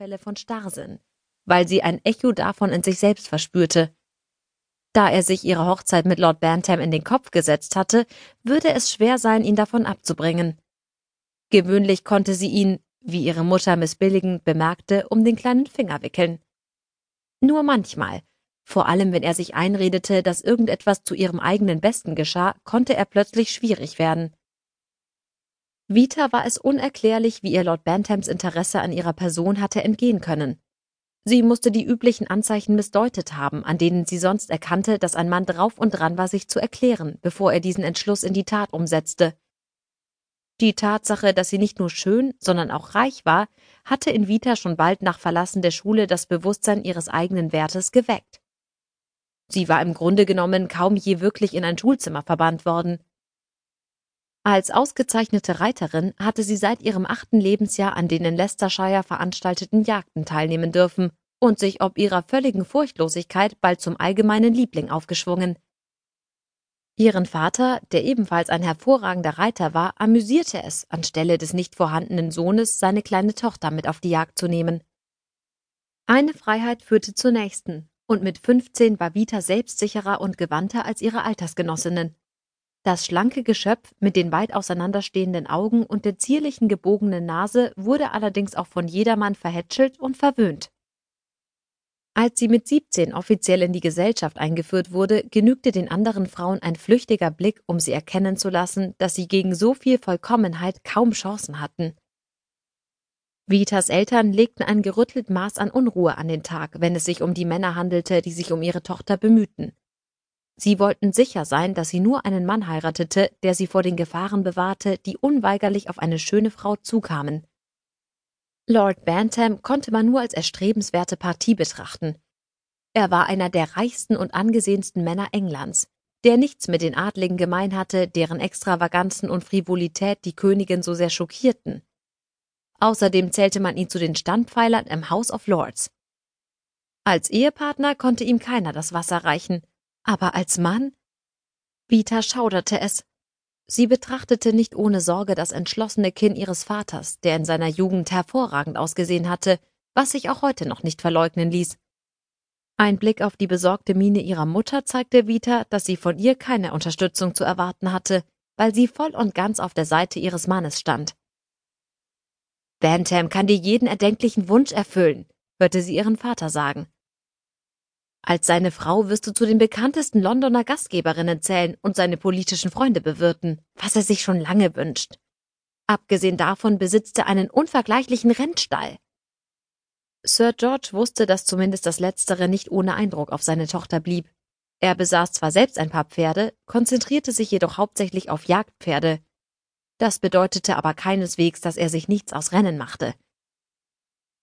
Anfälle von Starrsinn, weil sie ein Echo davon in sich selbst verspürte. Da er sich ihre Hochzeit mit Lord Bantam in den Kopf gesetzt hatte, würde es schwer sein, ihn davon abzubringen. Gewöhnlich konnte sie ihn, wie ihre Mutter missbilligend bemerkte, um den kleinen Finger wickeln. Nur manchmal, vor allem wenn er sich einredete, dass irgendetwas zu ihrem eigenen Besten geschah, konnte er plötzlich schwierig werden. Vita war es unerklärlich, wie ihr Lord Bantams Interesse an ihrer Person hatte entgehen können. Sie musste die üblichen Anzeichen missdeutet haben, an denen sie sonst erkannte, dass ein Mann drauf und dran war, sich zu erklären, bevor er diesen Entschluss in die Tat umsetzte. Die Tatsache, dass sie nicht nur schön, sondern auch reich war, hatte in Vita schon bald nach Verlassen der Schule das Bewusstsein ihres eigenen Wertes geweckt. Sie war im Grunde genommen kaum je wirklich in ein Schulzimmer verbannt worden. Als ausgezeichnete Reiterin hatte sie seit ihrem achten Lebensjahr an den in Leicestershire veranstalteten Jagden teilnehmen dürfen und sich ob ihrer völligen Furchtlosigkeit bald zum allgemeinen Liebling aufgeschwungen. Ihren Vater, der ebenfalls ein hervorragender Reiter war, amüsierte es, anstelle des nicht vorhandenen Sohnes seine kleine Tochter mit auf die Jagd zu nehmen. Eine Freiheit führte zur nächsten, und mit 15 war Vita selbstsicherer und gewandter als ihre Altersgenossinnen. Das schlanke Geschöpf mit den weit auseinanderstehenden Augen und der zierlichen gebogenen Nase wurde allerdings auch von jedermann verhätschelt und verwöhnt. Als sie mit 17 offiziell in die Gesellschaft eingeführt wurde, genügte den anderen Frauen ein flüchtiger Blick, um sie erkennen zu lassen, dass sie gegen so viel Vollkommenheit kaum Chancen hatten. Vitas Eltern legten ein gerüttelt Maß an Unruhe an den Tag, wenn es sich um die Männer handelte, die sich um ihre Tochter bemühten. Sie wollten sicher sein, dass sie nur einen Mann heiratete, der sie vor den Gefahren bewahrte, die unweigerlich auf eine schöne Frau zukamen. Lord Bantam konnte man nur als erstrebenswerte Partie betrachten. Er war einer der reichsten und angesehensten Männer Englands, der nichts mit den Adligen gemein hatte, deren Extravaganzen und Frivolität die Königin so sehr schockierten. Außerdem zählte man ihn zu den Standpfeilern im House of Lords. Als Ehepartner konnte ihm keiner das Wasser reichen, aber als Mann? Vita schauderte es. Sie betrachtete nicht ohne Sorge das entschlossene Kinn ihres Vaters, der in seiner Jugend hervorragend ausgesehen hatte, was sich auch heute noch nicht verleugnen ließ. Ein Blick auf die besorgte Miene ihrer Mutter zeigte Vita, dass sie von ihr keine Unterstützung zu erwarten hatte, weil sie voll und ganz auf der Seite ihres Mannes stand. Bantam kann dir jeden erdenklichen Wunsch erfüllen, hörte sie ihren Vater sagen. Als seine Frau wirst du zu den bekanntesten Londoner Gastgeberinnen zählen und seine politischen Freunde bewirten, was er sich schon lange wünscht. Abgesehen davon besitzt er einen unvergleichlichen Rennstall. Sir George wusste, dass zumindest das Letztere nicht ohne Eindruck auf seine Tochter blieb. Er besaß zwar selbst ein paar Pferde, konzentrierte sich jedoch hauptsächlich auf Jagdpferde. Das bedeutete aber keineswegs, dass er sich nichts aus Rennen machte.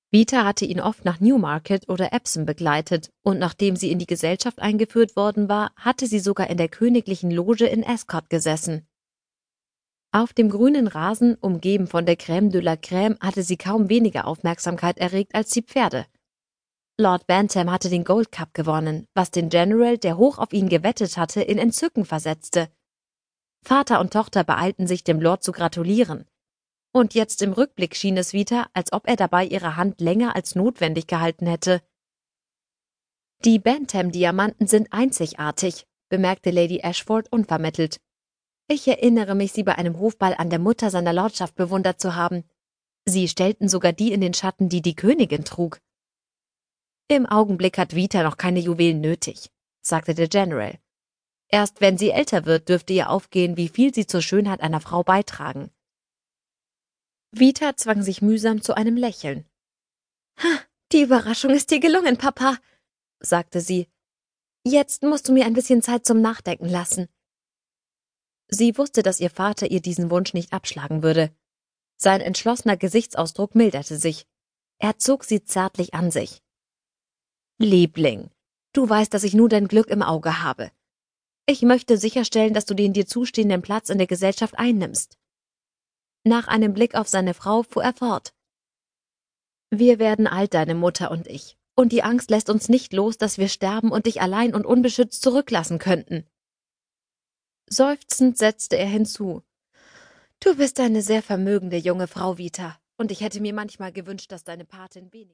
Vita hatte ihn oft nach Newmarket oder Epsom begleitet, und nachdem sie in die Gesellschaft eingeführt worden war, hatte sie sogar in der königlichen Loge in Ascot gesessen. Auf dem grünen Rasen, umgeben von der Crème de la Crème, hatte sie kaum weniger Aufmerksamkeit erregt als die Pferde. Lord Bantam hatte den Gold Cup gewonnen, was den General, der hoch auf ihn gewettet hatte, in Entzücken versetzte. Vater und Tochter beeilten sich, dem Lord zu gratulieren. Und jetzt im Rückblick schien es wieder, als ob er dabei ihre Hand länger als notwendig gehalten hätte. Die Bantam-Diamanten sind einzigartig, bemerkte Lady Ashford unvermittelt. Ich erinnere mich, sie bei einem Hofball an der Mutter seiner Lordschaft bewundert zu haben. Sie stellten sogar die in den Schatten, die die Königin trug. Im Augenblick hat Vita noch keine Juwelen nötig, sagte der General. Erst wenn sie älter wird, dürfte ihr aufgehen, wie viel sie zur Schönheit einer Frau beitragen. Vita zwang sich mühsam zu einem Lächeln. Ha, die Überraschung ist dir gelungen, Papa, sagte sie. Jetzt musst du mir ein bisschen Zeit zum Nachdenken lassen. Sie wusste, dass ihr Vater ihr diesen Wunsch nicht abschlagen würde. Sein entschlossener Gesichtsausdruck milderte sich. Er zog sie zärtlich an sich. Liebling, du weißt, dass ich nur dein Glück im Auge habe. Ich möchte sicherstellen, dass du den dir zustehenden Platz in der Gesellschaft einnimmst. Nach einem Blick auf seine Frau fuhr er fort. Wir werden alt, deine Mutter und ich, und die Angst lässt uns nicht los, dass wir sterben und dich allein und unbeschützt zurücklassen könnten. Seufzend setzte er hinzu. Du bist eine sehr vermögende junge Frau, Vita, und ich hätte mir manchmal gewünscht, dass deine Patin wenig